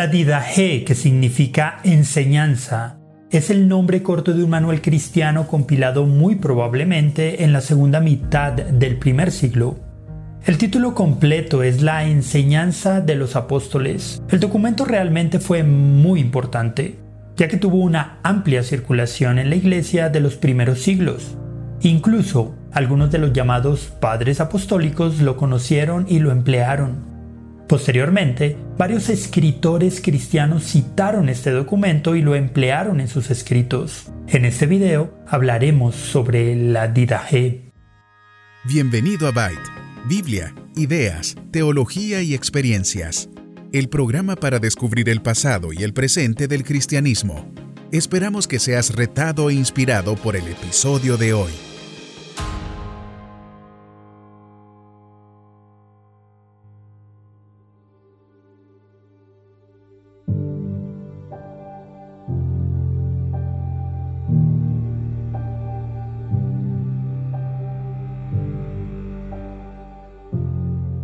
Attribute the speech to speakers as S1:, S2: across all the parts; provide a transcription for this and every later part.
S1: La Didaje, que significa enseñanza, es el nombre corto de un manual cristiano compilado muy probablemente en la segunda mitad del primer siglo. El título completo es La enseñanza de los apóstoles. El documento realmente fue muy importante, ya que tuvo una amplia circulación en la iglesia de los primeros siglos. Incluso algunos de los llamados padres apostólicos lo conocieron y lo emplearon. Posteriormente, varios escritores cristianos citaron este documento y lo emplearon en sus escritos. En este video hablaremos sobre la Didaje.
S2: Bienvenido a Byte, Biblia, ideas, teología y experiencias. El programa para descubrir el pasado y el presente del cristianismo. Esperamos que seas retado e inspirado por el episodio de hoy.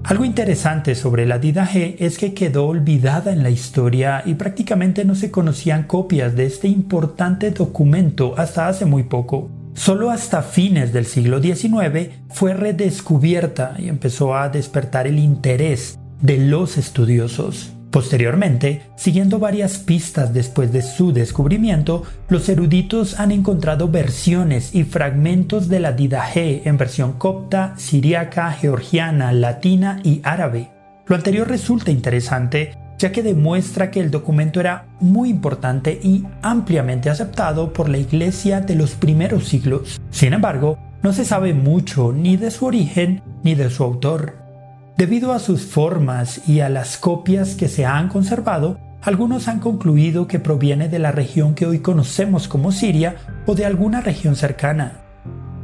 S1: Algo interesante sobre la G es que quedó olvidada en la historia y prácticamente no se conocían copias de este importante documento hasta hace muy poco. Solo hasta fines del siglo XIX fue redescubierta y empezó a despertar el interés de los estudiosos. Posteriormente, siguiendo varias pistas después de su descubrimiento, los eruditos han encontrado versiones y fragmentos de la Didaje en versión copta, siriaca, georgiana, latina y árabe. Lo anterior resulta interesante ya que demuestra que el documento era muy importante y ampliamente aceptado por la Iglesia de los primeros siglos. Sin embargo, no se sabe mucho ni de su origen ni de su autor. Debido a sus formas y a las copias que se han conservado, algunos han concluido que proviene de la región que hoy conocemos como Siria o de alguna región cercana.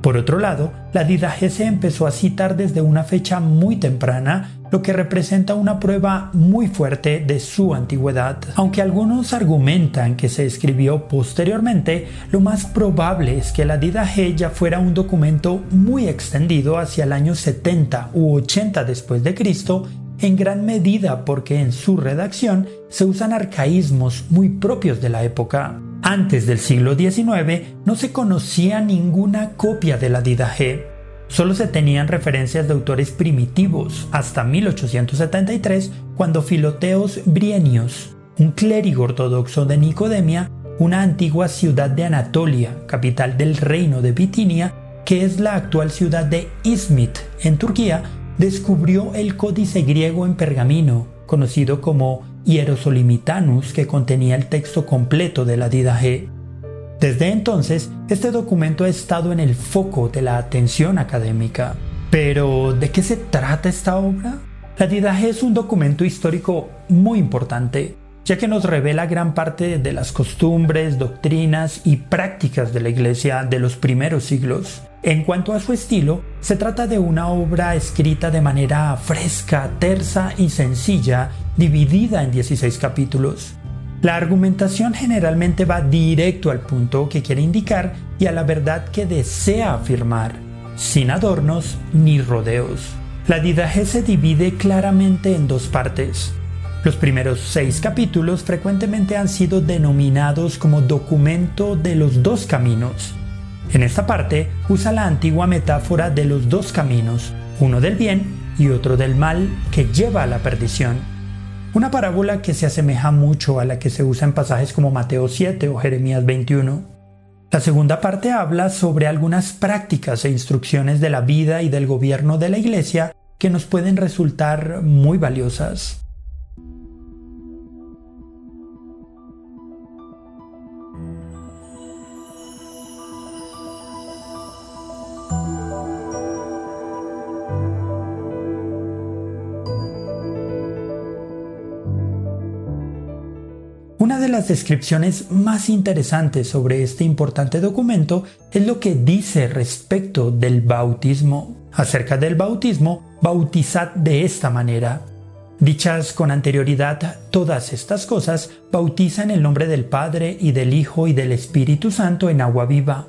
S1: Por otro lado, la Didaje se empezó a citar desde una fecha muy temprana, lo que representa una prueba muy fuerte de su antigüedad. Aunque algunos argumentan que se escribió posteriormente, lo más probable es que la Didaje ya fuera un documento muy extendido hacia el año 70 u 80 después de Cristo, en gran medida porque en su redacción se usan arcaísmos muy propios de la época. Antes del siglo XIX no se conocía ninguna copia de la Didaje. Solo se tenían referencias de autores primitivos hasta 1873 cuando Filoteos Brienios, un clérigo ortodoxo de Nicodemia, una antigua ciudad de Anatolia, capital del reino de Bitinia, que es la actual ciudad de Izmit, en Turquía, descubrió el códice griego en pergamino, conocido como Hierosolimitanus que contenía el texto completo de la Didaje. Desde entonces, este documento ha estado en el foco de la atención académica. Pero, ¿de qué se trata esta obra? La Didaje es un documento histórico muy importante, ya que nos revela gran parte de las costumbres, doctrinas y prácticas de la Iglesia de los primeros siglos. En cuanto a su estilo, se trata de una obra escrita de manera fresca, tersa y sencilla, dividida en 16 capítulos. La argumentación generalmente va directo al punto que quiere indicar y a la verdad que desea afirmar, sin adornos ni rodeos. La Didaje se divide claramente en dos partes. Los primeros seis capítulos frecuentemente han sido denominados como documento de los dos caminos. En esta parte usa la antigua metáfora de los dos caminos, uno del bien y otro del mal que lleva a la perdición. Una parábola que se asemeja mucho a la que se usa en pasajes como Mateo 7 o Jeremías 21. La segunda parte habla sobre algunas prácticas e instrucciones de la vida y del gobierno de la Iglesia que nos pueden resultar muy valiosas. Una de las descripciones más interesantes sobre este importante documento es lo que dice respecto del bautismo. Acerca del bautismo, bautizad de esta manera. Dichas con anterioridad todas estas cosas, bautiza en el nombre del Padre y del Hijo y del Espíritu Santo en agua viva.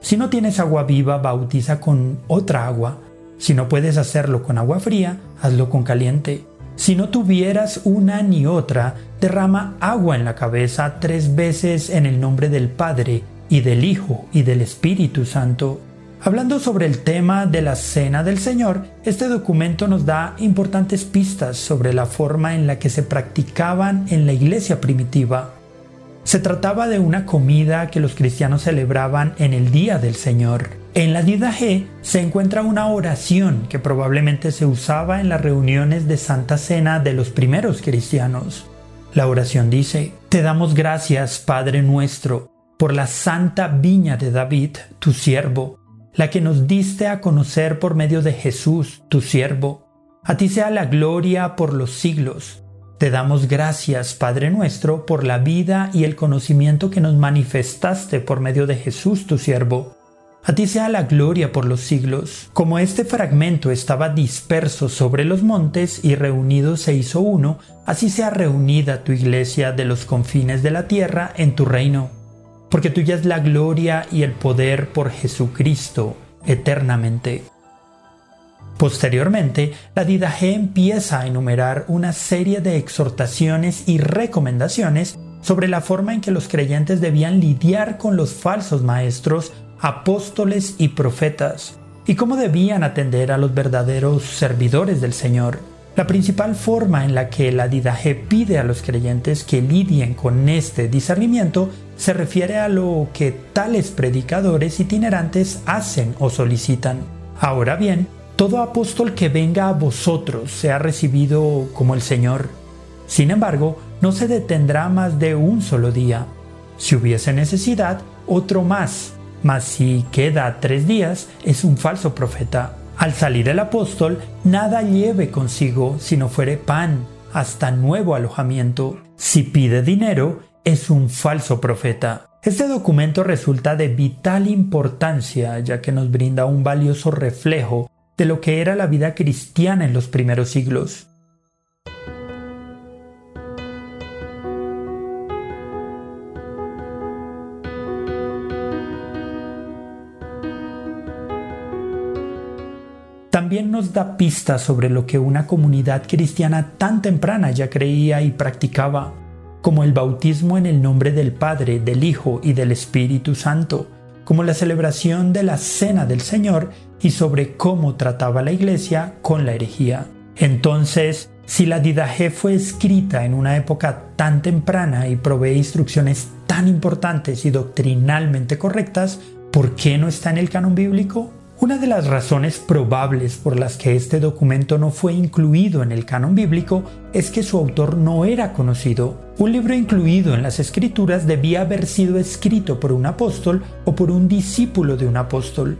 S1: Si no tienes agua viva, bautiza con otra agua. Si no puedes hacerlo con agua fría, hazlo con caliente. Si no tuvieras una ni otra, derrama agua en la cabeza tres veces en el nombre del Padre, y del Hijo, y del Espíritu Santo. Hablando sobre el tema de la Cena del Señor, este documento nos da importantes pistas sobre la forma en la que se practicaban en la iglesia primitiva. Se trataba de una comida que los cristianos celebraban en el Día del Señor. En la G se encuentra una oración que probablemente se usaba en las reuniones de Santa Cena de los primeros cristianos. La oración dice, Te damos gracias, Padre nuestro, por la santa viña de David, tu siervo la que nos diste a conocer por medio de Jesús, tu siervo. A ti sea la gloria por los siglos. Te damos gracias, Padre nuestro, por la vida y el conocimiento que nos manifestaste por medio de Jesús, tu siervo. A ti sea la gloria por los siglos. Como este fragmento estaba disperso sobre los montes y reunido se hizo uno, así sea reunida tu iglesia de los confines de la tierra en tu reino porque tuya es la gloria y el poder por Jesucristo eternamente. Posteriormente, la Didaje empieza a enumerar una serie de exhortaciones y recomendaciones sobre la forma en que los creyentes debían lidiar con los falsos maestros, apóstoles y profetas, y cómo debían atender a los verdaderos servidores del Señor. La principal forma en la que la Didaje pide a los creyentes que lidien con este discernimiento se refiere a lo que tales predicadores itinerantes hacen o solicitan. Ahora bien, todo apóstol que venga a vosotros sea recibido como el Señor. Sin embargo, no se detendrá más de un solo día. Si hubiese necesidad, otro más. Mas si queda tres días, es un falso profeta. Al salir el apóstol, nada lleve consigo si no fuere pan, hasta nuevo alojamiento. Si pide dinero, es un falso profeta. Este documento resulta de vital importancia ya que nos brinda un valioso reflejo de lo que era la vida cristiana en los primeros siglos. También nos da pistas sobre lo que una comunidad cristiana tan temprana ya creía y practicaba como el bautismo en el nombre del Padre, del Hijo y del Espíritu Santo, como la celebración de la Cena del Señor y sobre cómo trataba la Iglesia con la herejía. Entonces, si la Didaje fue escrita en una época tan temprana y provee instrucciones tan importantes y doctrinalmente correctas, ¿por qué no está en el canon bíblico? Una de las razones probables por las que este documento no fue incluido en el canon bíblico es que su autor no era conocido. Un libro incluido en las escrituras debía haber sido escrito por un apóstol o por un discípulo de un apóstol.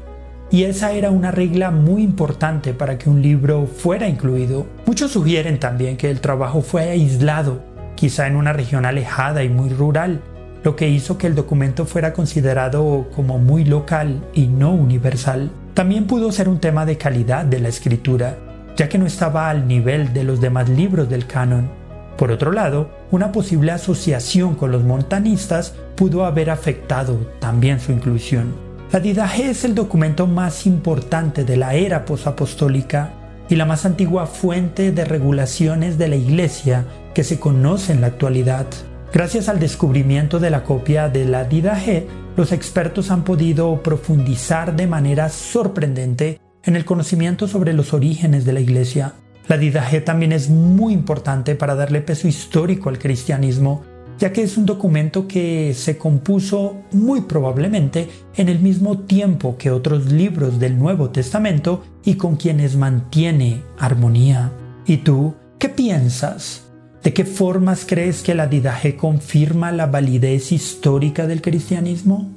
S1: Y esa era una regla muy importante para que un libro fuera incluido. Muchos sugieren también que el trabajo fue aislado, quizá en una región alejada y muy rural, lo que hizo que el documento fuera considerado como muy local y no universal. También pudo ser un tema de calidad de la escritura, ya que no estaba al nivel de los demás libros del canon. Por otro lado, una posible asociación con los montanistas pudo haber afectado también su inclusión. La Didaje es el documento más importante de la era posapostólica y la más antigua fuente de regulaciones de la Iglesia que se conoce en la actualidad. Gracias al descubrimiento de la copia de la Didaje, los expertos han podido profundizar de manera sorprendente en el conocimiento sobre los orígenes de la Iglesia. La Didaje también es muy importante para darle peso histórico al cristianismo, ya que es un documento que se compuso muy probablemente en el mismo tiempo que otros libros del Nuevo Testamento y con quienes mantiene armonía. ¿Y tú qué piensas? ¿De qué formas crees que la Didaje confirma la validez histórica del cristianismo?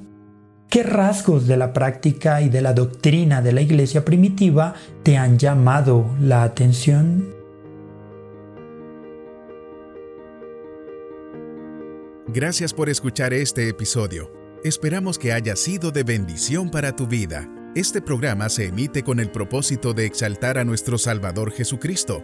S1: ¿Qué rasgos de la práctica y de la doctrina de la iglesia primitiva te han llamado la atención?
S2: Gracias por escuchar este episodio. Esperamos que haya sido de bendición para tu vida. Este programa se emite con el propósito de exaltar a nuestro Salvador Jesucristo